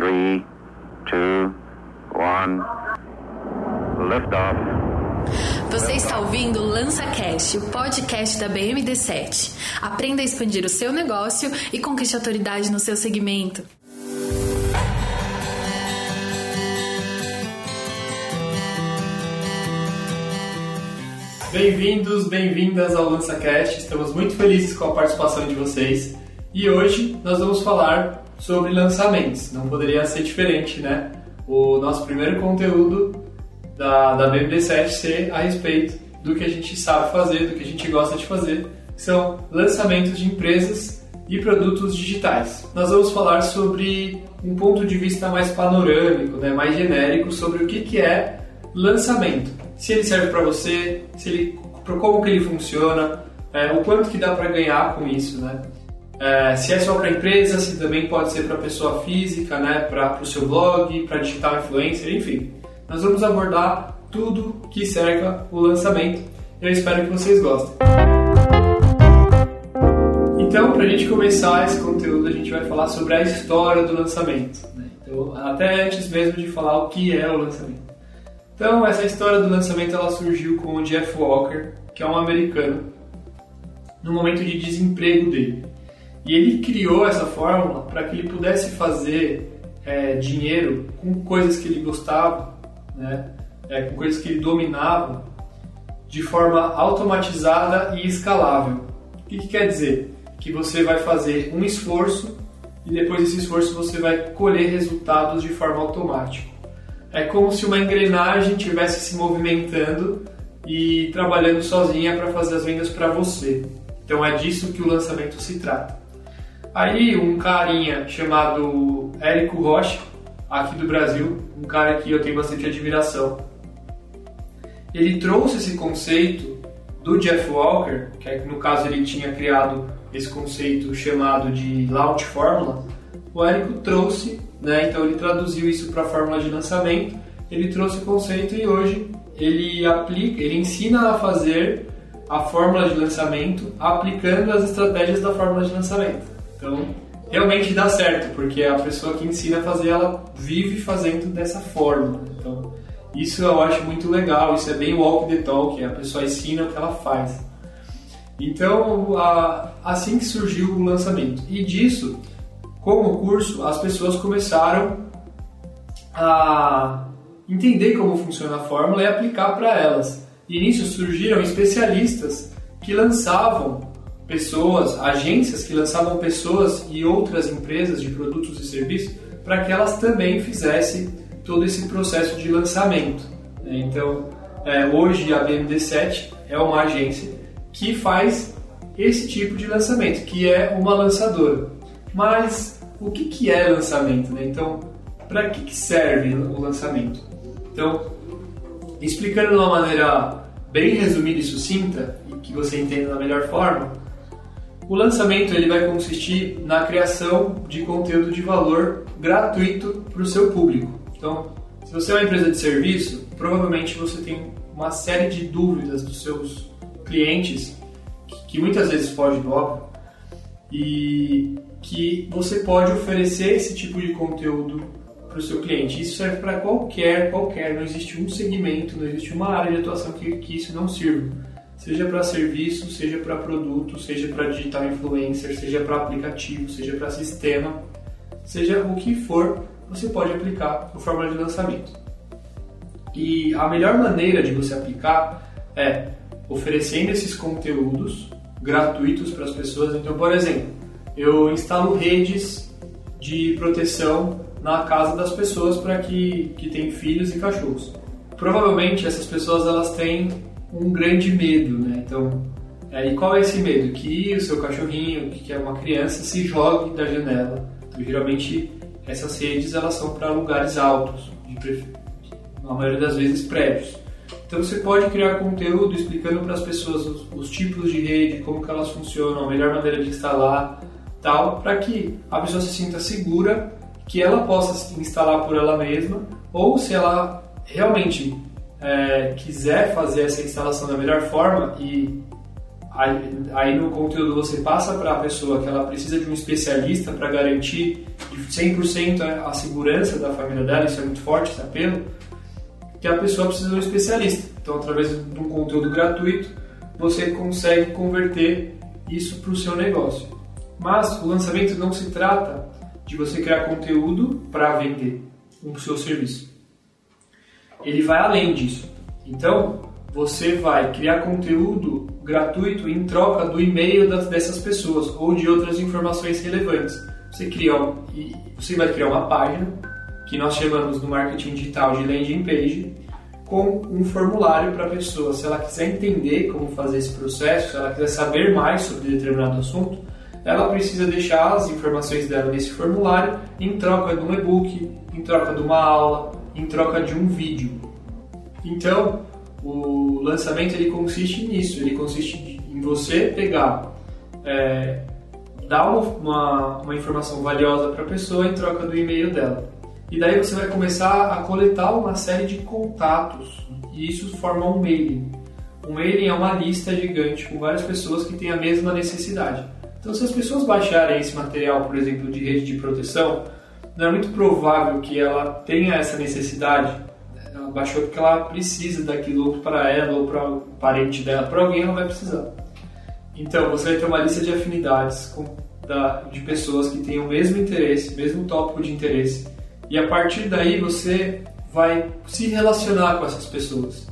3, 2, 1. Liftoff. Você está ouvindo o LançaCast, o podcast da BMD7. Aprenda a expandir o seu negócio e conquiste autoridade no seu segmento. Bem-vindos, bem-vindas ao LançaCast. Estamos muito felizes com a participação de vocês. E hoje nós vamos falar sobre lançamentos. Não poderia ser diferente, né? O nosso primeiro conteúdo da, da BMD7 ser a respeito do que a gente sabe fazer, do que a gente gosta de fazer, que são lançamentos de empresas e produtos digitais. Nós vamos falar sobre um ponto de vista mais panorâmico, né, mais genérico sobre o que, que é lançamento. Se ele serve para você, se ele, como que ele funciona, é, o quanto que dá para ganhar com isso, né? É, se é só para empresa, se também pode ser para pessoa física, né, para o seu blog, para digital influencer, enfim. Nós vamos abordar tudo que cerca o lançamento. Eu espero que vocês gostem. Então, para a gente começar esse conteúdo, a gente vai falar sobre a história do lançamento. Né? Então, até antes mesmo de falar o que é o lançamento. Então, essa história do lançamento ela surgiu com o Jeff Walker, que é um americano, no momento de desemprego dele. E ele criou essa fórmula para que ele pudesse fazer é, dinheiro com coisas que ele gostava, né? É, com coisas que ele dominava, de forma automatizada e escalável. O que, que quer dizer? Que você vai fazer um esforço e depois desse esforço você vai colher resultados de forma automática. É como se uma engrenagem estivesse se movimentando e trabalhando sozinha para fazer as vendas para você. Então é disso que o lançamento se trata. Aí um carinha chamado Érico Rocha, aqui do Brasil, um cara que eu tenho bastante admiração, ele trouxe esse conceito do Jeff Walker, que no caso ele tinha criado esse conceito chamado de Launch Formula, o Érico trouxe, né, então ele traduziu isso para a fórmula de lançamento, ele trouxe o conceito e hoje ele aplica, ele ensina a fazer a fórmula de lançamento aplicando as estratégias da fórmula de lançamento. Então, realmente dá certo, porque a pessoa que ensina a fazer, ela vive fazendo dessa forma. Então, isso eu acho muito legal, isso é bem walk the talk, a pessoa ensina o que ela faz. Então, a, assim que surgiu o lançamento. E disso, como curso, as pessoas começaram a entender como funciona a fórmula e aplicar para elas. E nisso surgiram especialistas que lançavam pessoas, agências que lançavam pessoas e outras empresas de produtos e serviços para que elas também fizessem todo esse processo de lançamento. Né? Então, é, hoje a BMD7 é uma agência que faz esse tipo de lançamento, que é uma lançadora. Mas o que, que é lançamento? Né? Então, para que, que serve o lançamento? Então, explicando de uma maneira bem resumida e sucinta, e que você entenda da melhor forma, o lançamento ele vai consistir na criação de conteúdo de valor gratuito para o seu público. Então, se você é uma empresa de serviço, provavelmente você tem uma série de dúvidas dos seus clientes, que muitas vezes foge do óbvio, e que você pode oferecer esse tipo de conteúdo para o seu cliente. Isso serve para qualquer, qualquer, não existe um segmento, não existe uma área de atuação que, que isso não sirva seja para serviço, seja para produto, seja para digital influencer, seja para aplicativo, seja para sistema, seja o que for, você pode aplicar no fórmula de lançamento. E a melhor maneira de você aplicar é oferecendo esses conteúdos gratuitos para as pessoas. Então, por exemplo, eu instalo redes de proteção na casa das pessoas para que, que têm filhos e cachorros. Provavelmente essas pessoas elas têm um grande medo, né? Então, e qual é esse medo? Que o seu cachorrinho, que é uma criança, se jogue da janela. Então, geralmente, essas redes elas são para lugares altos, de, na maioria das vezes prédios. Então você pode criar conteúdo explicando para as pessoas os, os, tipos de rede, como que elas funcionam, a melhor maneira de instalar, tal, para que a pessoa se sinta segura, que ela possa instalar por ela mesma, ou se ela realmente é, quiser fazer essa instalação da melhor forma e Aí no conteúdo você passa para a pessoa que ela precisa de um especialista para garantir 100% a segurança da família dela, isso é muito forte, esse apelo, que a pessoa precisa de um especialista. Então, através de um conteúdo gratuito, você consegue converter isso para o seu negócio. Mas o lançamento não se trata de você criar conteúdo para vender o seu serviço. Ele vai além disso. Então, você vai criar conteúdo gratuito em troca do e-mail das, dessas pessoas ou de outras informações relevantes. Você, cria, você vai criar uma página que nós chamamos no marketing digital de landing page com um formulário para a pessoa. Se ela quiser entender como fazer esse processo, se ela quiser saber mais sobre determinado assunto, ela precisa deixar as informações dela nesse formulário em troca de um e-book, em troca de uma aula, em troca de um vídeo. Então, o lançamento ele consiste nisso, ele consiste em você pegar, é, dar uma, uma, informação valiosa para a pessoa em troca do e-mail dela. E daí você vai começar a coletar uma série de contatos e isso forma um mailing. Um mailing é uma lista gigante com várias pessoas que têm a mesma necessidade. Então, se as pessoas baixarem esse material, por exemplo, de rede de proteção, não é muito provável que ela tenha essa necessidade. Baixou porque ela precisa daquilo para ela ou para o parente dela, para alguém ela vai precisar. Então, você vai ter uma lista de afinidades com, da, de pessoas que têm o mesmo interesse, mesmo tópico de interesse, e a partir daí você vai se relacionar com essas pessoas.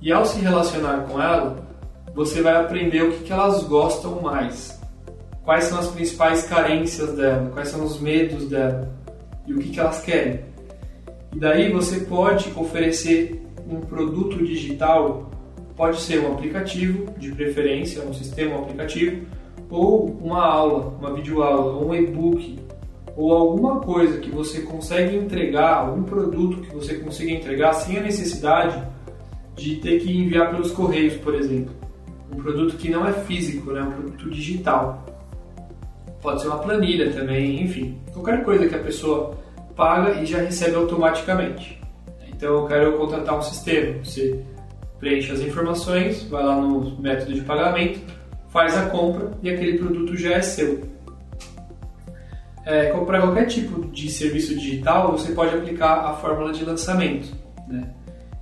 E ao se relacionar com ela, você vai aprender o que, que elas gostam mais, quais são as principais carências dela, quais são os medos dela e o que, que elas querem. E daí você pode oferecer um produto digital, pode ser um aplicativo, de preferência, um sistema um aplicativo, ou uma aula, uma videoaula, um e-book, ou alguma coisa que você consegue entregar, algum produto que você consiga entregar sem a necessidade de ter que enviar pelos correios, por exemplo. Um produto que não é físico, né? um produto digital. Pode ser uma planilha também, enfim. Qualquer coisa que a pessoa paga e já recebe automaticamente. Então eu quero contratar um sistema. Você preenche as informações, vai lá no método de pagamento, faz a compra e aquele produto já é seu. É, para qualquer tipo de serviço digital, você pode aplicar a fórmula de lançamento. Né?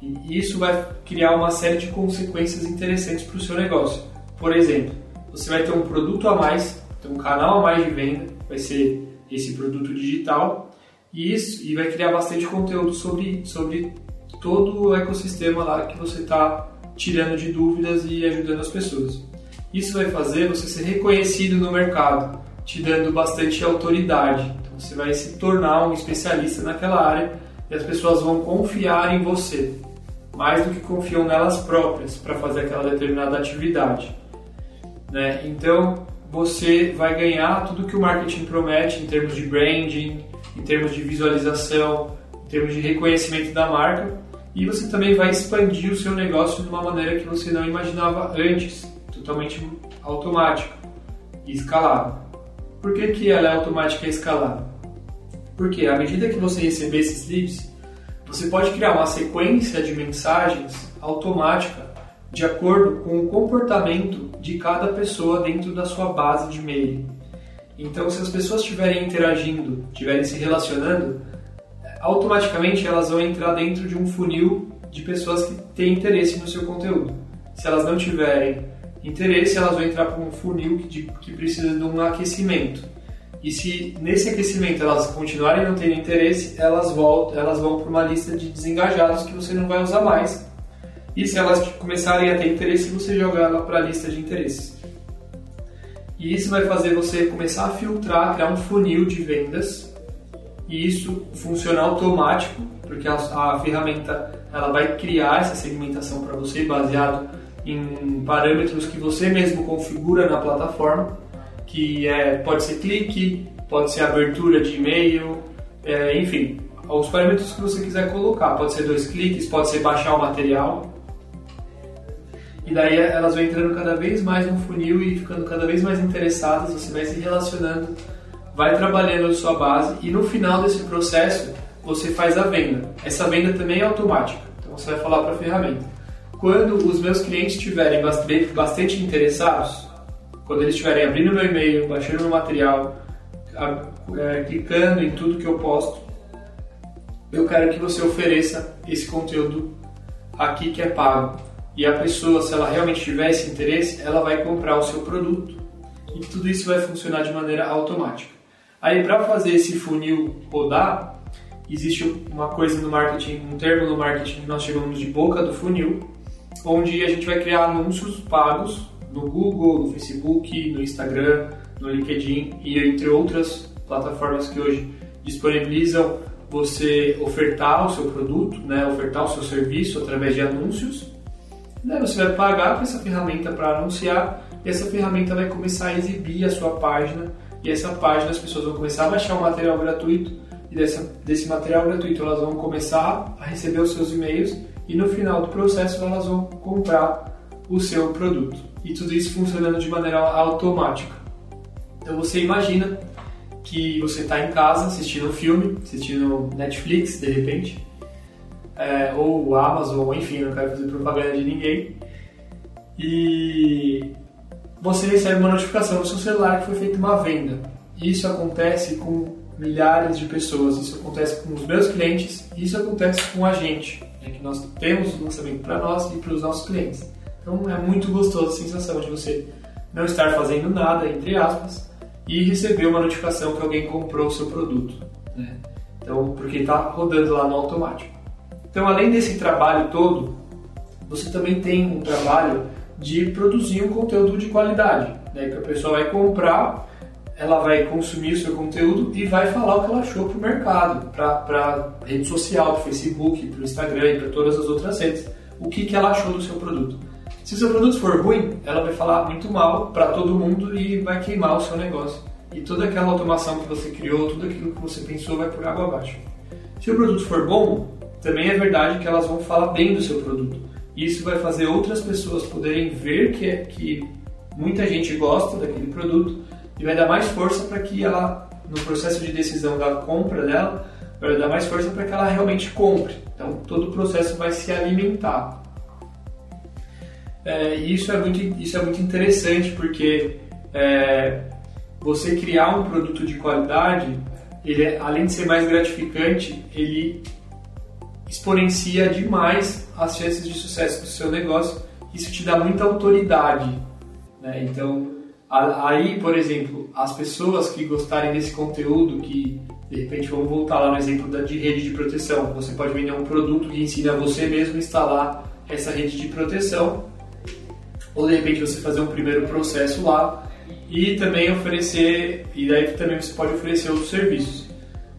E isso vai criar uma série de consequências interessantes para o seu negócio. Por exemplo, você vai ter um produto a mais, um canal a mais de venda, vai ser esse produto digital, e isso e vai criar bastante conteúdo sobre, sobre todo o ecossistema lá que você está tirando de dúvidas e ajudando as pessoas. Isso vai fazer você ser reconhecido no mercado, te dando bastante autoridade. Então você vai se tornar um especialista naquela área e as pessoas vão confiar em você, mais do que confiam nelas próprias para fazer aquela determinada atividade. Né? Então você vai ganhar tudo que o marketing promete em termos de branding, em termos de visualização, em termos de reconhecimento da marca, e você também vai expandir o seu negócio de uma maneira que você não imaginava antes, totalmente automática e escalável. Por que, que ela é automática e escalável? Porque à medida que você receber esses leads, você pode criar uma sequência de mensagens automática de acordo com o comportamento de cada pessoa dentro da sua base de e-mail. Então, se as pessoas estiverem interagindo, estiverem se relacionando, automaticamente elas vão entrar dentro de um funil de pessoas que têm interesse no seu conteúdo. Se elas não tiverem interesse, elas vão entrar para um funil que, que precisa de um aquecimento. E se nesse aquecimento elas continuarem não tendo interesse, elas voltam, elas vão para uma lista de desengajados que você não vai usar mais. E se elas começarem a ter interesse, você joga ela para a lista de interesses. E isso vai fazer você começar a filtrar, criar um funil de vendas. E isso funciona automático, porque a, a ferramenta ela vai criar essa segmentação para você baseado em parâmetros que você mesmo configura na plataforma, que é, pode ser clique, pode ser abertura de e-mail, é, enfim, os parâmetros que você quiser colocar. Pode ser dois cliques, pode ser baixar o material. E daí elas vão entrando cada vez mais no funil e ficando cada vez mais interessadas, você vai se relacionando, vai trabalhando a sua base e no final desse processo você faz a venda. Essa venda também é automática, então você vai falar para a ferramenta. quando os meus clientes estiverem bastante interessados, quando eles estiverem abrindo meu e-mail, baixando meu material, é, clicando em tudo que eu posto, eu quero que você ofereça esse conteúdo aqui que é pago. E a pessoa, se ela realmente tiver esse interesse, ela vai comprar o seu produto. E tudo isso vai funcionar de maneira automática. Aí, para fazer esse funil rodar, existe uma coisa no marketing, um termo no marketing que nós chamamos de boca do funil, onde a gente vai criar anúncios pagos no Google, no Facebook, no Instagram, no LinkedIn e entre outras plataformas que hoje disponibilizam você ofertar o seu produto, né, ofertar o seu serviço através de anúncios. Daí você vai pagar para essa ferramenta para anunciar e essa ferramenta vai começar a exibir a sua página e essa página as pessoas vão começar a baixar o material gratuito e dessa, desse material gratuito elas vão começar a receber os seus e-mails e no final do processo elas vão comprar o seu produto. E tudo isso funcionando de maneira automática. Então você imagina que você está em casa assistindo um filme, assistindo Netflix de repente, é, ou Amazon, enfim, não quero fazer propaganda de ninguém, e você recebe uma notificação no seu celular que foi feita uma venda. Isso acontece com milhares de pessoas, isso acontece com os meus clientes, isso acontece com a gente né, que nós temos o lançamento para nós e para os nossos clientes. Então é muito gostoso a sensação de você não estar fazendo nada, entre aspas, e receber uma notificação que alguém comprou o seu produto. Né? Então, porque está rodando lá no automático. Então, além desse trabalho todo, você também tem um trabalho de produzir um conteúdo de qualidade, né? que a pessoa vai comprar ela vai consumir o seu conteúdo e vai falar o que ela achou para o mercado, para rede social, para o Facebook, para o Instagram e para todas as outras redes, o que, que ela achou do seu produto. Se o seu produto for ruim, ela vai falar muito mal para todo mundo e vai queimar o seu negócio. E toda aquela automação que você criou, tudo aquilo que você pensou vai por água abaixo. Se o produto for bom, também é verdade que elas vão falar bem do seu produto. Isso vai fazer outras pessoas poderem ver que, é, que muita gente gosta daquele produto e vai dar mais força para que ela, no processo de decisão da compra dela, vai dar mais força para que ela realmente compre. Então todo o processo vai se alimentar. É, e isso é muito, isso é muito interessante porque é, você criar um produto de qualidade, ele é, além de ser mais gratificante, ele exponencia demais as chances de sucesso do seu negócio. Isso te dá muita autoridade. Né? Então, Aí, por exemplo, as pessoas que gostarem desse conteúdo, que de repente vamos voltar lá no exemplo da, de rede de proteção, você pode vender um produto que ensina você mesmo a instalar essa rede de proteção, ou de repente você fazer um primeiro processo lá e também oferecer, e daí também você pode oferecer outros serviços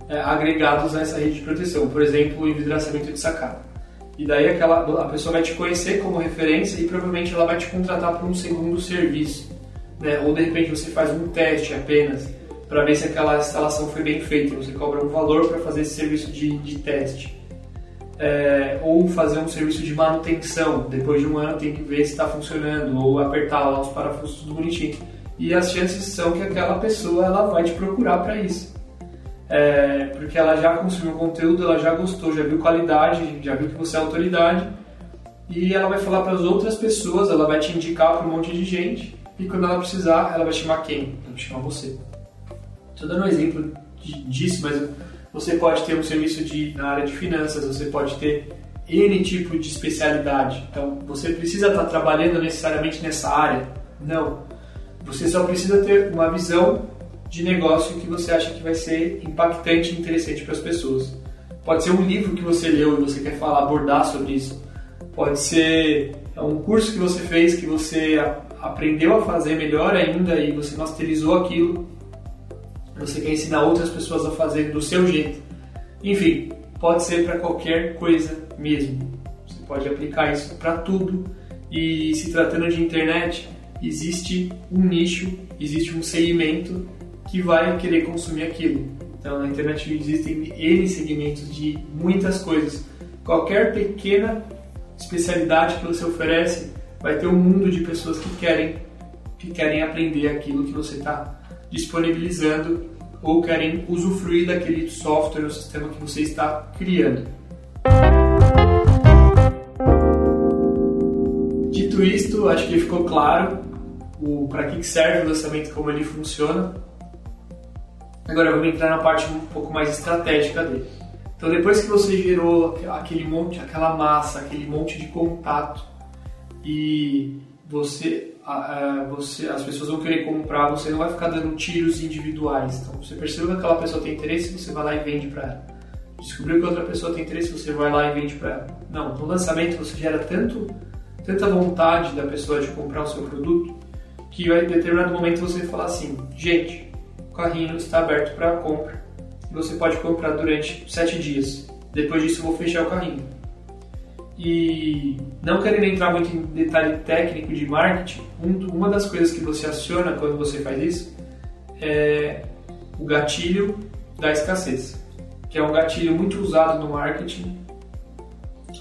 é, agregados a essa rede de proteção, por exemplo, envidraçamento de sacada. E daí aquela, a pessoa vai te conhecer como referência e provavelmente ela vai te contratar para um segundo serviço né? ou de repente você faz um teste apenas para ver se aquela instalação foi bem feita, você cobra um valor para fazer esse serviço de, de teste. É, ou fazer um serviço de manutenção, depois de um ano tem que ver se está funcionando, ou apertar lá os parafusos tudo bonitinho. E as chances são que aquela pessoa ela vai te procurar para isso. É, porque ela já consumiu conteúdo, ela já gostou, já viu qualidade, já viu que você é autoridade, e ela vai falar para as outras pessoas, ela vai te indicar para um monte de gente, e quando ela precisar, ela vai chamar quem? Ela vai chamar você. Estou dando um exemplo disso, mas você pode ter um serviço de, na área de finanças, você pode ter N tipo de especialidade. Então, você precisa estar trabalhando necessariamente nessa área? Não. Você só precisa ter uma visão de negócio que você acha que vai ser impactante e interessante para as pessoas. Pode ser um livro que você leu e você quer falar, abordar sobre isso. Pode ser um curso que você fez que você aprendeu a fazer melhor ainda e você masterizou aquilo, você quer ensinar outras pessoas a fazer do seu jeito. Enfim, pode ser para qualquer coisa mesmo. Você pode aplicar isso para tudo. E se tratando de internet, existe um nicho, existe um segmento que vai querer consumir aquilo. Então, na internet existem N segmentos de muitas coisas. Qualquer pequena especialidade que você oferece vai ter um mundo de pessoas que querem que querem aprender aquilo que você está disponibilizando ou querem usufruir daquele software ou sistema que você está criando. Dito isto, acho que ficou claro para que serve o lançamento, como ele funciona. Agora vamos entrar na parte um pouco mais estratégica dele. Então depois que você gerou aquele monte, aquela massa, aquele monte de contato e você, você, as pessoas vão querer comprar, você não vai ficar dando tiros individuais. Então você percebeu que aquela pessoa tem interesse, você vai lá e vende para ela. Descobriu que outra pessoa tem interesse, você vai lá e vende para ela. Não, no lançamento você gera tanto, tanta vontade da pessoa de comprar o seu produto que em determinado momento você fala assim, gente, o carrinho está aberto para compra e você pode comprar durante 7 dias. Depois disso eu vou fechar o carrinho. E não querendo entrar muito em detalhe técnico de marketing, uma das coisas que você aciona quando você faz isso é o gatilho da escassez, que é um gatilho muito usado no marketing,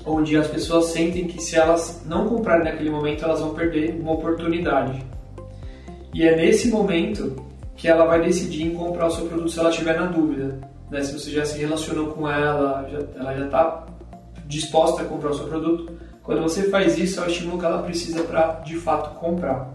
onde as pessoas sentem que se elas não comprarem naquele momento, elas vão perder uma oportunidade. E é nesse momento que ela vai decidir em comprar o seu produto se ela estiver na dúvida. Né? Se você já se relacionou com ela, já, ela já está disposta a comprar o seu produto. Quando você faz isso, é o estímulo que ela precisa para de fato comprar.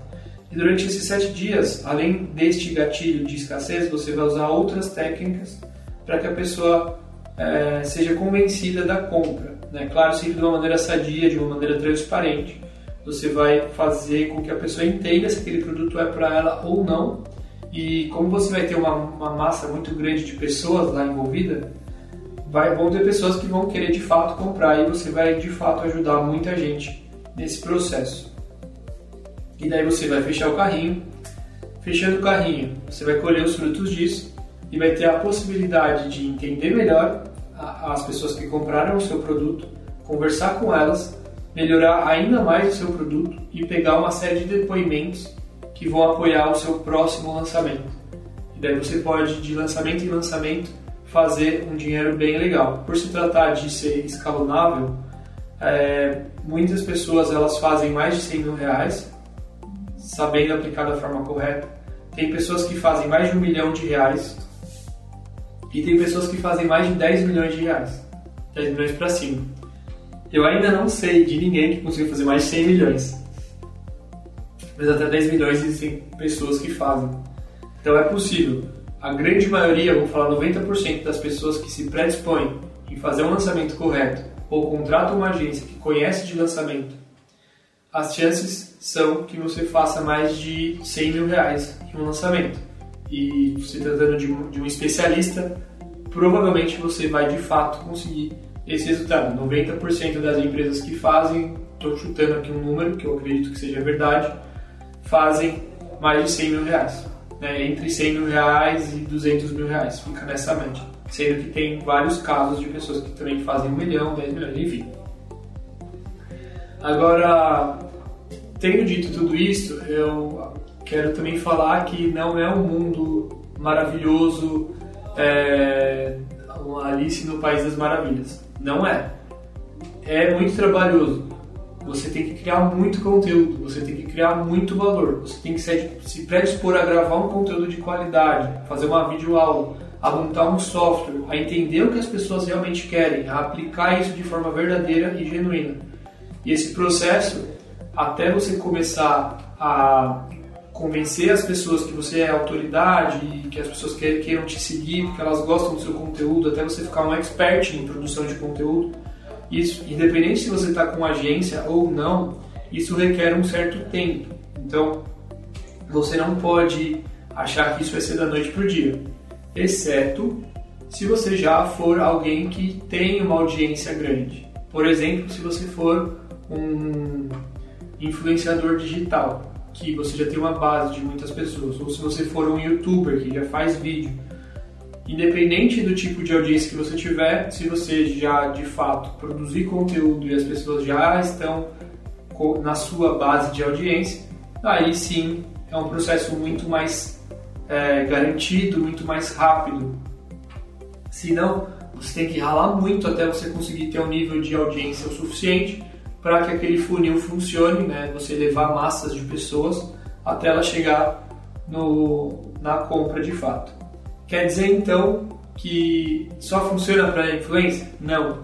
E durante esses sete dias, além deste gatilho de escassez, você vai usar outras técnicas para que a pessoa é, seja convencida da compra. Né? Claro, sempre de uma maneira sadia, de uma maneira transparente. Você vai fazer com que a pessoa entenda se aquele produto é para ela ou não. E como você vai ter uma, uma massa muito grande de pessoas lá envolvidas, vai, vão ter pessoas que vão querer de fato comprar e você vai de fato ajudar muita gente nesse processo. E daí você vai fechar o carrinho. Fechando o carrinho, você vai colher os frutos disso e vai ter a possibilidade de entender melhor as pessoas que compraram o seu produto, conversar com elas, melhorar ainda mais o seu produto e pegar uma série de depoimentos que vão apoiar o seu próximo lançamento. E daí você pode, de lançamento em lançamento, fazer um dinheiro bem legal. Por se tratar de ser escalonável, é, muitas pessoas elas fazem mais de 100 mil reais, sabendo aplicar da forma correta. Tem pessoas que fazem mais de um milhão de reais e tem pessoas que fazem mais de 10 milhões de reais, 10 milhões para cima. Eu ainda não sei de ninguém que consiga fazer mais de 100 milhões, mas até 10 milhões existem pessoas que fazem. Então é possível a grande maioria, vou falar 90% das pessoas que se predispõem em fazer um lançamento correto ou contratam uma agência que conhece de lançamento, as chances são que você faça mais de 100 mil reais em um lançamento. E se tratando de um, de um especialista, provavelmente você vai de fato conseguir esse resultado. 90% das empresas que fazem, estou chutando aqui um número que eu acredito que seja verdade, fazem mais de 100 mil reais né, entre 100 mil reais e 200 mil reais, fica nessa média. Sendo que tem vários casos de pessoas que também fazem 1 milhão, 10 milhões, enfim. Agora, tendo dito tudo isso, eu quero também falar que não é um mundo maravilhoso, é, uma Alice no País das Maravilhas. Não é. É muito trabalhoso você tem que criar muito conteúdo, você tem que criar muito valor, você tem que se, se predispor a gravar um conteúdo de qualidade, fazer uma videoaula, a montar um software, a entender o que as pessoas realmente querem, a aplicar isso de forma verdadeira e genuína. E esse processo, até você começar a convencer as pessoas que você é autoridade e que as pessoas queiram te seguir, porque elas gostam do seu conteúdo, até você ficar um expert em produção de conteúdo, isso, independente se você está com agência ou não, isso requer um certo tempo. Então, você não pode achar que isso vai ser da noite para o dia, exceto se você já for alguém que tem uma audiência grande. Por exemplo, se você for um influenciador digital, que você já tem uma base de muitas pessoas, ou se você for um youtuber que já faz vídeo independente do tipo de audiência que você tiver, se você já de fato produzir conteúdo e as pessoas já estão na sua base de audiência, aí sim é um processo muito mais é, garantido, muito mais rápido. Se não, você tem que ralar muito até você conseguir ter um nível de audiência o suficiente para que aquele funil funcione, né? Você levar massas de pessoas até ela chegar no, na compra de fato. Quer dizer então que só funciona para influência? Não.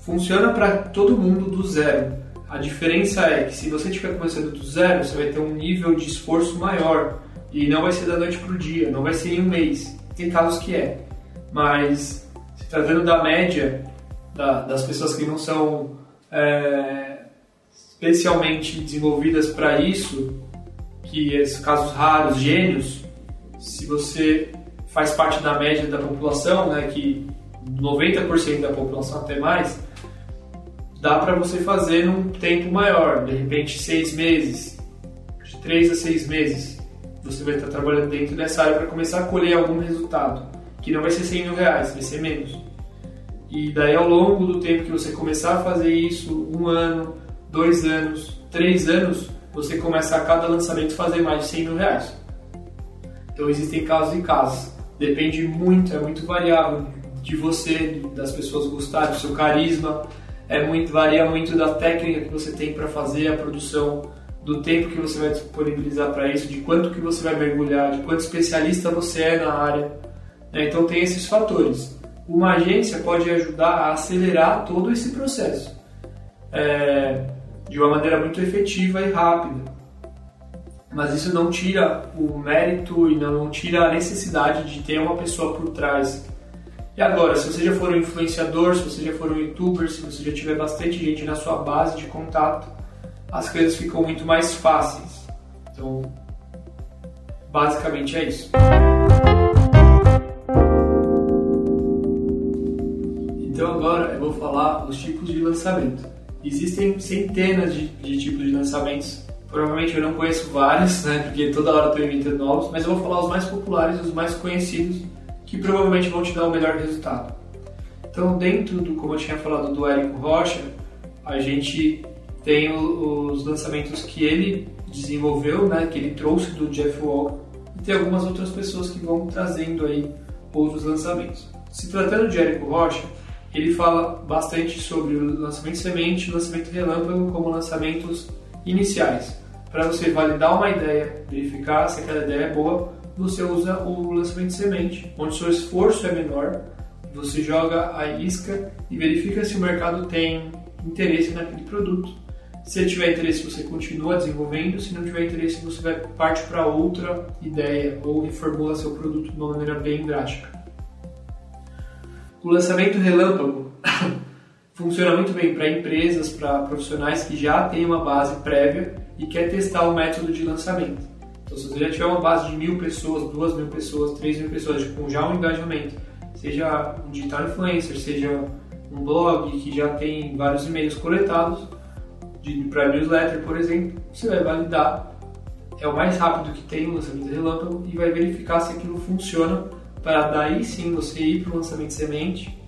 Funciona para todo mundo do zero. A diferença é que se você estiver começando do zero, você vai ter um nível de esforço maior e não vai ser da noite para o dia, não vai ser em um mês. Tem casos que é, mas se tratando da média da, das pessoas que não são é, especialmente desenvolvidas para isso, que esses casos raros, gênios, se você faz parte da média da população, né, que 90% da população até mais, dá para você fazer num tempo maior, de repente seis meses, de três a seis meses. Você vai estar trabalhando dentro dessa área para começar a colher algum resultado, que não vai ser 100 mil reais, vai ser menos. E daí ao longo do tempo que você começar a fazer isso, um ano, dois anos, três anos, você começa a cada lançamento fazer mais de 100 mil reais. Então existem casos e casos. Depende muito, é muito variável de você, das pessoas gostarem, do seu carisma, é muito, varia muito da técnica que você tem para fazer a produção, do tempo que você vai disponibilizar para isso, de quanto que você vai mergulhar, de quanto especialista você é na área. Né? Então tem esses fatores. Uma agência pode ajudar a acelerar todo esse processo é, de uma maneira muito efetiva e rápida. Mas isso não tira o mérito e não tira a necessidade de ter uma pessoa por trás e agora, se você já for um influenciador, se você já for um youtuber, se você já tiver bastante gente na sua base de contato, as coisas ficam muito mais fáceis. Então, basicamente é isso. Então agora eu vou falar os tipos de lançamento. Existem centenas de, de tipos de lançamentos. Provavelmente eu não conheço vários, né? Porque toda hora estou inventando novos, mas eu vou falar os mais populares, os mais conhecidos que provavelmente vão te dar o melhor resultado. Então, dentro do, como eu tinha falado, do Érico Rocha, a gente tem os lançamentos que ele desenvolveu, né, que ele trouxe do Jeff Walker, e tem algumas outras pessoas que vão trazendo aí outros lançamentos. Se tratando de Érico Rocha, ele fala bastante sobre o lançamento semente e lançamento relâmpago como lançamentos iniciais, para você validar uma ideia, verificar se aquela ideia é boa você usa o lançamento de semente, onde seu esforço é menor, você joga a isca e verifica se o mercado tem interesse naquele produto. Se tiver interesse, você continua desenvolvendo, se não tiver interesse, você vai parte para outra ideia ou reformula seu produto de uma maneira bem drástica. O lançamento relâmpago funciona muito bem para empresas, para profissionais que já têm uma base prévia e quer testar o método de lançamento. Então, se você já tiver uma base de mil pessoas, duas mil pessoas, três mil pessoas, com já um engajamento, seja um digital influencer, seja um blog que já tem vários e-mails coletados, para newsletter, por exemplo, você vai validar. É o mais rápido que tem o lançamento relâmpago e vai verificar se aquilo funciona para daí sim você ir para o lançamento semente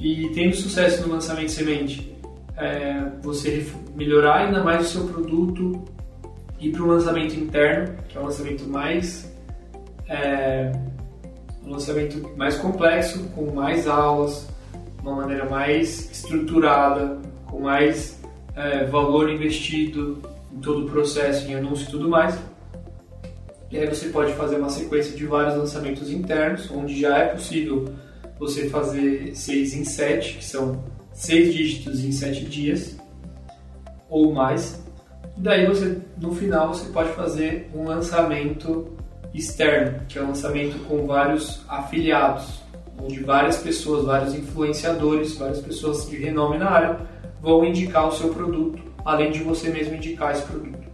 e tendo sucesso no lançamento semente, é, você melhorar ainda mais o seu produto ir para o lançamento interno, que é o lançamento mais é, um lançamento mais complexo, com mais aulas, uma maneira mais estruturada, com mais é, valor investido em todo o processo, em anúncio e tudo mais. E aí você pode fazer uma sequência de vários lançamentos internos, onde já é possível você fazer 6 em 7, que são 6 dígitos em 7 dias ou mais, e daí você, no final, você pode fazer um lançamento externo, que é um lançamento com vários afiliados, onde várias pessoas, vários influenciadores, várias pessoas de renome na área vão indicar o seu produto, além de você mesmo indicar esse produto.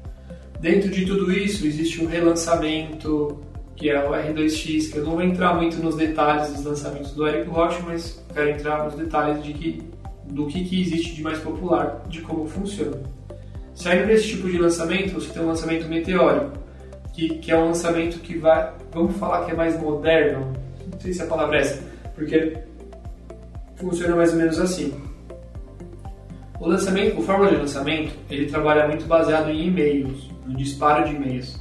Dentro de tudo isso, existe um relançamento, que é o R2X, que eu não vou entrar muito nos detalhes dos lançamentos do Eric Rocha, mas quero entrar nos detalhes de que, do que, que existe de mais popular, de como funciona. Saindo desse tipo de lançamento, você tem um lançamento meteórico, que, que é um lançamento que vai, vamos falar que é mais moderno, não sei se a palavra é essa, porque funciona mais ou menos assim. O lançamento, o fórmula de lançamento, ele trabalha muito baseado em e-mails, no disparo de e-mails.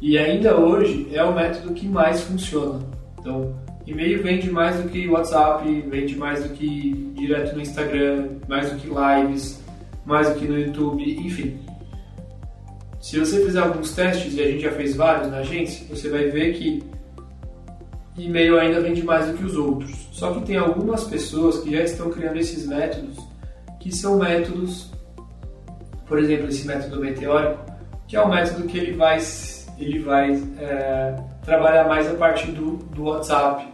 E ainda hoje é o método que mais funciona. Então, e-mail vende mais do que WhatsApp, vende mais do que direto no Instagram, mais do que lives, mais do que no YouTube, enfim. Se você fizer alguns testes, e a gente já fez vários na agência, você vai ver que e-mail ainda vende mais do que os outros. Só que tem algumas pessoas que já estão criando esses métodos, que são métodos por exemplo, esse método meteórico, que é um método que ele vai, ele vai é, trabalhar mais a parte do, do WhatsApp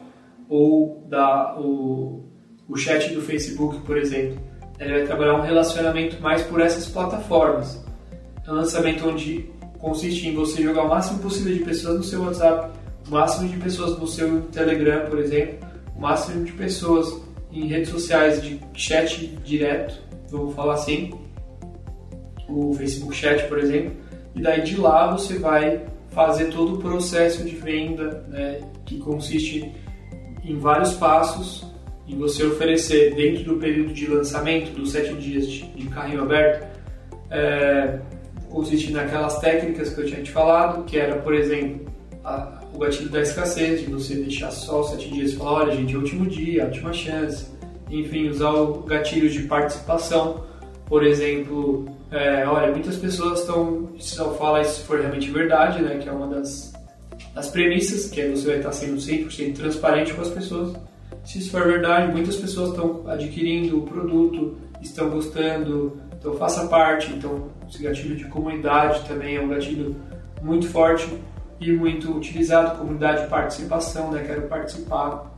ou da, o, o chat do Facebook, por exemplo. Ele vai trabalhar um relacionamento mais por essas plataformas. É um lançamento onde consiste em você jogar o máximo possível de pessoas no seu WhatsApp, o máximo de pessoas no seu Telegram, por exemplo, o máximo de pessoas em redes sociais de chat direto, vamos falar assim, o Facebook Chat, por exemplo, e daí de lá você vai fazer todo o processo de venda, né, que consiste em vários passos, em você oferecer dentro do período de lançamento, dos sete dias de, de carrinho aberto, é, consiste naquelas técnicas que eu tinha te falado, que era, por exemplo, a, o gatilho da escassez, de você deixar só os sete dias e falar, olha gente, é o último dia, a última chance, enfim, usar o gatilho de participação, por exemplo, é, olha, muitas pessoas estão, só fala isso se for realmente verdade, né, que é uma das, das premissas, que é você vai estar sendo 100% transparente com as pessoas. Se isso for verdade, muitas pessoas estão adquirindo o produto, estão gostando, então faça parte. Então, esse gatilho de comunidade também é um gatilho muito forte e muito utilizado, comunidade de participação, né, quero participar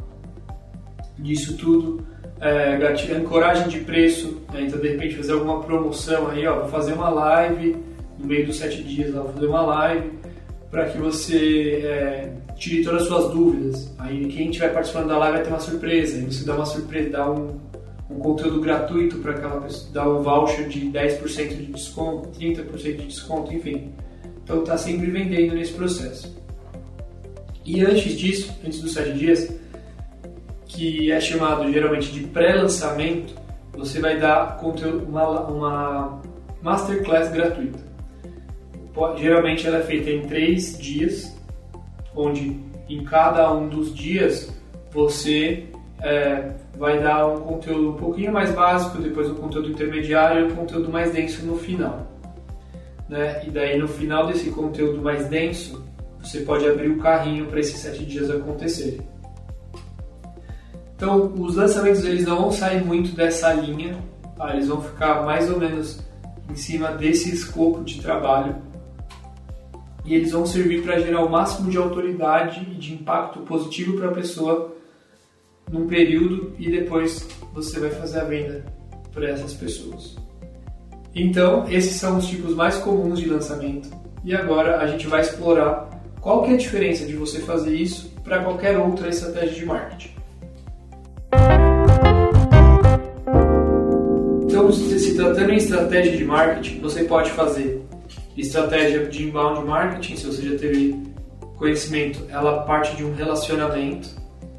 disso tudo é, gatilho, ancoragem de preço, né? então de repente fazer alguma promoção aí, ó, vou fazer uma live no meio dos sete dias, ó, vou fazer uma live para que você é, tire todas as suas dúvidas. Aí quem estiver participando da live vai ter uma surpresa, aí você dá uma surpresa, dá um, um conteúdo gratuito para aquela pessoa, dá um voucher de 10% de desconto, 30% de desconto, enfim. Então está sempre vendendo nesse processo. E antes disso, antes dos sete dias, que é chamado geralmente de pré-lançamento, você vai dar conteúdo, uma, uma masterclass gratuita. Geralmente ela é feita em três dias, onde em cada um dos dias você é, vai dar um conteúdo um pouquinho mais básico, depois um conteúdo intermediário e um conteúdo mais denso no final. Né? E daí no final desse conteúdo mais denso, você pode abrir o carrinho para esses sete dias acontecerem. Então, os lançamentos eles não vão sair muito dessa linha, tá? eles vão ficar mais ou menos em cima desse escopo de trabalho e eles vão servir para gerar o máximo de autoridade e de impacto positivo para a pessoa num período e depois você vai fazer a venda para essas pessoas. Então, esses são os tipos mais comuns de lançamento e agora a gente vai explorar qual que é a diferença de você fazer isso para qualquer outra estratégia de marketing. Então, se tratando em estratégia de marketing, você pode fazer estratégia de inbound marketing, se você já teve conhecimento, ela parte de um relacionamento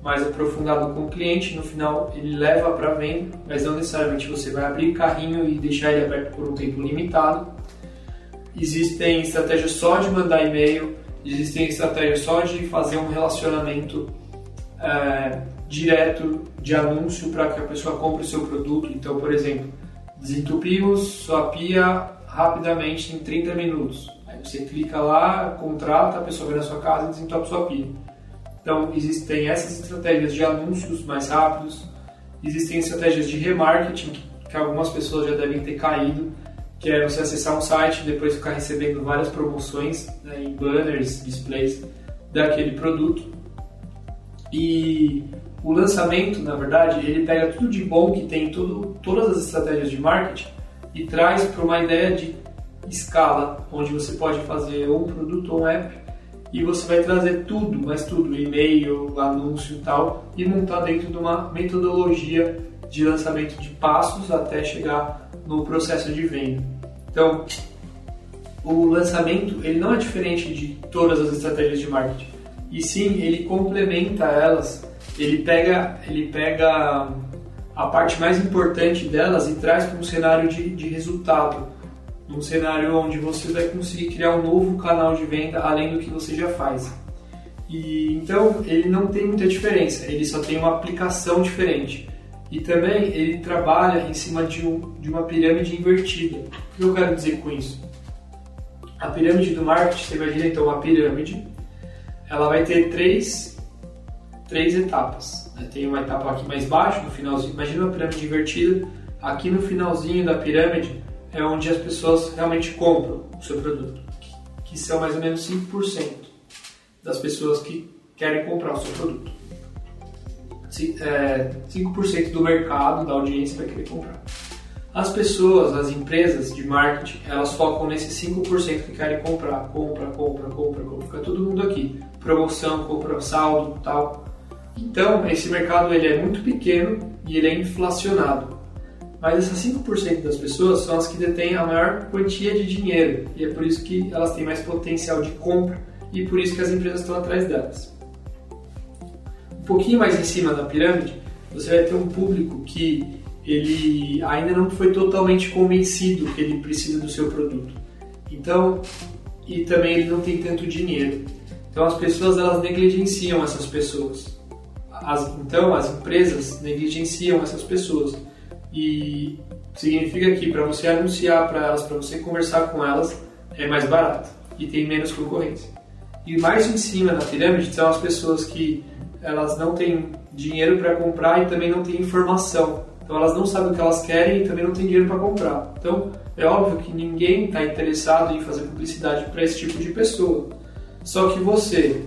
mais aprofundado com o cliente, no final ele leva para venda, mas não necessariamente você vai abrir carrinho e deixar ele aberto por um tempo limitado. Existem estratégias só de mandar e-mail, existem estratégias só de fazer um relacionamento é, direto de anúncio para que a pessoa compre o seu produto. Então, por exemplo, desentupimos sua pia rapidamente em 30 minutos. Aí você clica lá, contrata, a pessoa vem na sua casa e desentope sua pia. Então, existem essas estratégias de anúncios mais rápidos, existem estratégias de remarketing, que algumas pessoas já devem ter caído, que é você acessar um site e depois ficar recebendo várias promoções né, em banners, displays daquele produto. E o lançamento, na verdade, ele pega tudo de bom que tem tudo, todas as estratégias de marketing e traz para uma ideia de escala, onde você pode fazer um produto ou um app e você vai trazer tudo, mas tudo, e-mail, anúncio e tal, e montar dentro de uma metodologia de lançamento de passos até chegar no processo de venda. Então, o lançamento ele não é diferente de todas as estratégias de marketing, e sim ele complementa elas ele pega, ele pega a parte mais importante delas e traz para um cenário de, de resultado. Um cenário onde você vai conseguir criar um novo canal de venda além do que você já faz. E então ele não tem muita diferença, ele só tem uma aplicação diferente. E também ele trabalha em cima de, um, de uma pirâmide invertida. O que eu quero dizer com isso? A pirâmide do marketing, você imagina então uma pirâmide, ela vai ter três três etapas. Né? Tem uma etapa aqui mais baixo, no finalzinho. Imagina uma pirâmide invertida. Aqui no finalzinho da pirâmide, é onde as pessoas realmente compram o seu produto, que são mais ou menos 5% das pessoas que querem comprar o seu produto. 5% é, do mercado, da audiência vai querer comprar. As pessoas, as empresas de marketing, elas focam nesses 5% que querem comprar. Compra, compra, compra, compra. Fica todo mundo aqui. Promoção, compra, saldo, tal. Então, esse mercado ele é muito pequeno e ele é inflacionado. Mas essas 5% das pessoas são as que detêm a maior quantia de dinheiro e é por isso que elas têm mais potencial de compra e por isso que as empresas estão atrás delas. Um pouquinho mais em cima da pirâmide, você vai ter um público que ele ainda não foi totalmente convencido que ele precisa do seu produto. Então, e também ele não tem tanto dinheiro. Então as pessoas elas negligenciam essas pessoas. As, então as empresas negligenciam essas pessoas e significa que para você anunciar para elas, para você conversar com elas, é mais barato e tem menos concorrência. E mais em cima da pirâmide são as pessoas que elas não têm dinheiro para comprar e também não têm informação. Então elas não sabem o que elas querem e também não têm dinheiro para comprar. Então é óbvio que ninguém está interessado em fazer publicidade para esse tipo de pessoa. Só que você,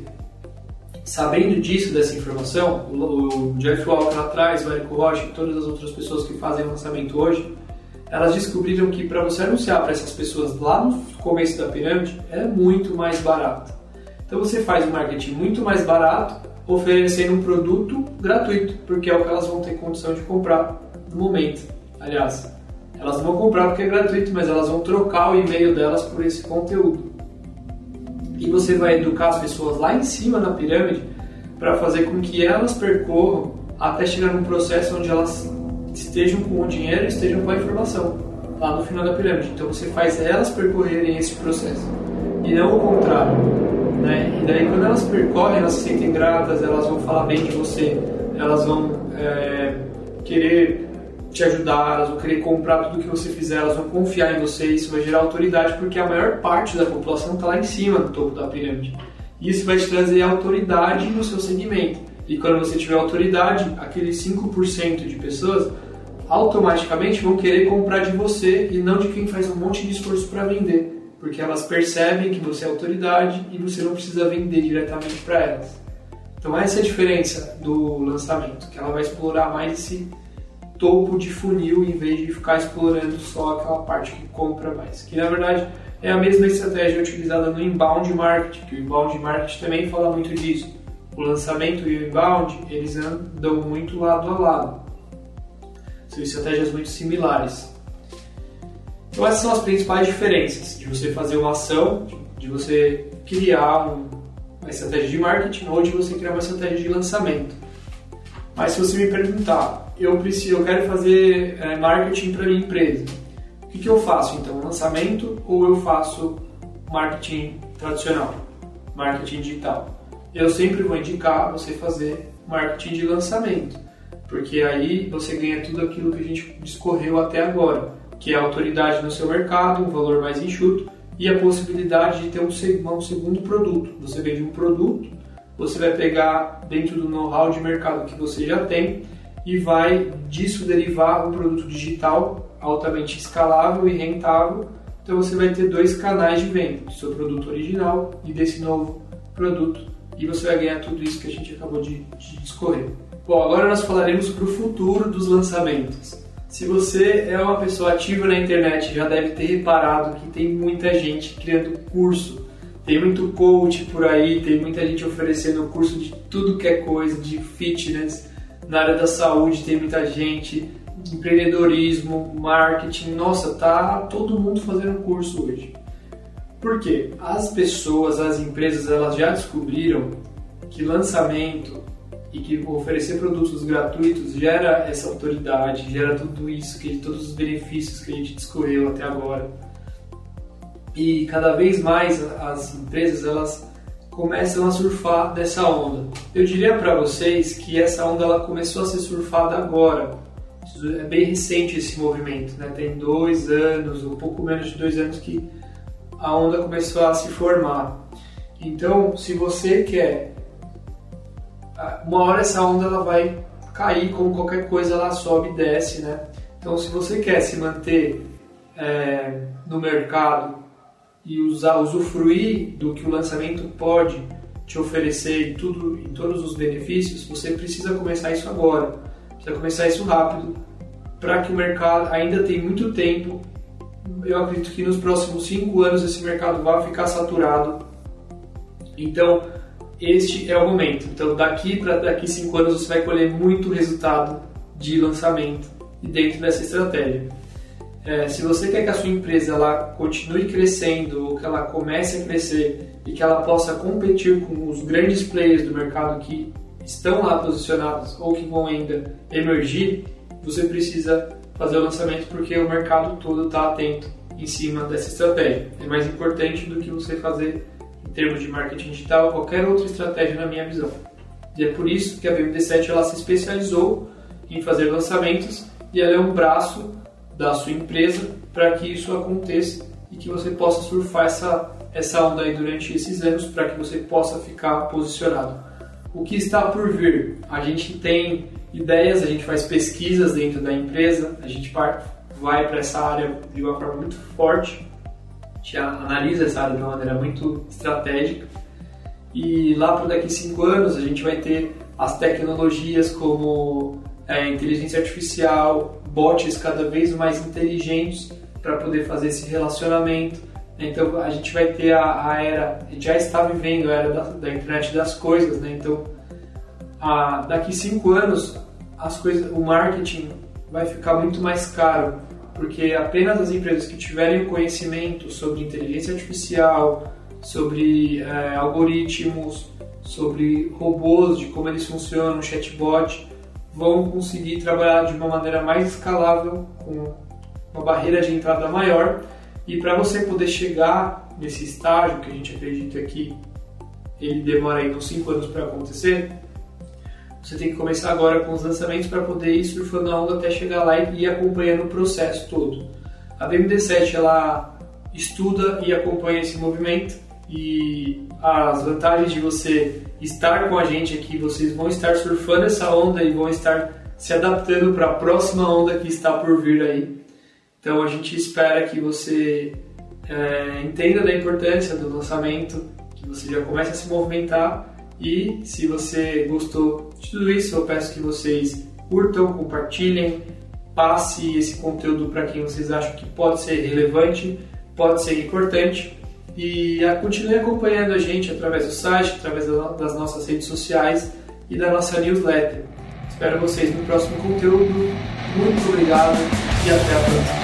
sabendo disso, dessa informação, o, Jeff Walker atrás, o Érico Rocha e todas as outras pessoas que fazem lançamento hoje, elas descobriram que para você anunciar para essas pessoas lá no começo da pirâmide é muito mais barato. Então você faz um marketing muito mais barato, oferecendo um produto gratuito, porque é o que elas vão ter condição de comprar no momento. Aliás, elas vão comprar porque é gratuito, mas elas vão trocar o e-mail delas por esse conteúdo. E você vai educar as pessoas lá em cima na pirâmide para fazer com que elas percorram até chegar num processo onde elas estejam com o dinheiro e estejam com a informação lá no final da pirâmide. Então você faz elas percorrerem esse processo e não o contrário. Né? E daí quando elas percorrem, elas se sentem gratas, elas vão falar bem de você, elas vão é, querer te ajudar, elas vão querer comprar tudo que você fizer, elas vão confiar em você, isso vai gerar autoridade, porque a maior parte da população está lá em cima do topo da pirâmide. Isso vai te trazer autoridade no seu segmento. E quando você tiver autoridade, aqueles 5% de pessoas automaticamente vão querer comprar de você e não de quem faz um monte de esforço para vender, porque elas percebem que você é autoridade e você não precisa vender diretamente para elas. Então essa é a diferença do lançamento, que ela vai explorar mais esse topo de funil em vez de ficar explorando só aquela parte que compra mais. Que na verdade é a mesma estratégia utilizada no inbound marketing, que o inbound marketing também fala muito disso. O lançamento e o inbound, eles andam muito lado a lado. São estratégias muito similares. Então essas são as principais diferenças de você fazer uma ação, de você criar uma estratégia de marketing ou de você criar uma estratégia de lançamento. Mas se você me perguntar, eu preciso, eu quero fazer é, marketing para minha empresa. O que, que eu faço então? Lançamento ou eu faço marketing tradicional, marketing digital? Eu sempre vou indicar você fazer marketing de lançamento, porque aí você ganha tudo aquilo que a gente discorreu até agora, que é autoridade no seu mercado, um valor mais enxuto e a possibilidade de ter um, um segundo produto. Você vende um produto, você vai pegar dentro do know-how de mercado que você já tem e vai disso derivar um produto digital altamente escalável e rentável. Então você vai ter dois canais de venda, do seu produto original e desse novo produto, e você vai ganhar tudo isso que a gente acabou de, de discorrer. Bom, agora nós falaremos para o futuro dos lançamentos. Se você é uma pessoa ativa na internet, já deve ter reparado que tem muita gente criando curso, tem muito coach por aí, tem muita gente oferecendo curso de tudo que é coisa, de fitness, na área da saúde tem muita gente, empreendedorismo, marketing, nossa, tá todo mundo fazendo curso hoje. Por quê? As pessoas, as empresas, elas já descobriram que lançamento e que oferecer produtos gratuitos gera essa autoridade, gera tudo isso, que todos os benefícios que a gente discorreu até agora. E cada vez mais as empresas elas começam a surfar dessa onda. Eu diria para vocês que essa onda ela começou a ser surfada agora. É bem recente esse movimento, né? Tem dois anos, um pouco menos de dois anos que a onda começou a se formar. Então, se você quer, uma hora essa onda ela vai cair, como qualquer coisa ela sobe e desce, né? Então, se você quer se manter é, no mercado e usar, usufruir do que o lançamento pode te oferecer e tudo e todos os benefícios, você precisa começar isso agora. Precisa começar isso rápido para que o mercado ainda tem muito tempo. Eu acredito que nos próximos cinco anos esse mercado vai ficar saturado. Então este é o momento. Então daqui para daqui cinco anos você vai colher muito resultado de lançamento dentro dessa estratégia. É, se você quer que a sua empresa ela continue crescendo ou que ela comece a crescer e que ela possa competir com os grandes players do mercado que estão lá posicionados ou que vão ainda emergir, você precisa fazer o lançamento porque o mercado todo está atento em cima dessa estratégia. É mais importante do que você fazer em termos de marketing digital ou qualquer outra estratégia na minha visão. E é por isso que a BMD7 ela se especializou em fazer lançamentos e ela é um braço da sua empresa para que isso aconteça e que você possa surfar essa, essa onda aí durante esses anos para que você possa ficar posicionado. O que está por vir? A gente tem ideias, a gente faz pesquisas dentro da empresa, a gente vai para essa área de uma forma muito forte, a gente analisa essa área de uma maneira muito estratégica e lá para daqui cinco anos a gente vai ter as tecnologias como é, inteligência artificial, bots cada vez mais inteligentes para poder fazer esse relacionamento. Então a gente vai ter a, a era, já está vivendo a era da, da internet das coisas, né? Então a, daqui cinco anos as coisas, o marketing vai ficar muito mais caro porque apenas as empresas que tiverem conhecimento sobre inteligência artificial, sobre é, algoritmos, sobre robôs, de como eles funcionam, chatbot, vão conseguir trabalhar de uma maneira mais escalável, com uma barreira de entrada maior. E para você poder chegar nesse estágio, que a gente acredita que ele demora aí uns 5 anos para acontecer, você tem que começar agora com os lançamentos para poder ir surfando a onda até chegar lá e ir acompanhando o processo todo. A BMD7 ela estuda e acompanha esse movimento e as vantagens de você estar com a gente aqui, vocês vão estar surfando essa onda e vão estar se adaptando para a próxima onda que está por vir aí. Então a gente espera que você é, entenda da importância do lançamento, que você já comece a se movimentar. E se você gostou de tudo isso, eu peço que vocês curtam, compartilhem, passe esse conteúdo para quem vocês acham que pode ser relevante, pode ser importante e continue acompanhando a gente através do site, através das nossas redes sociais e da nossa newsletter. Espero vocês no próximo conteúdo. Muito obrigado e até a próxima.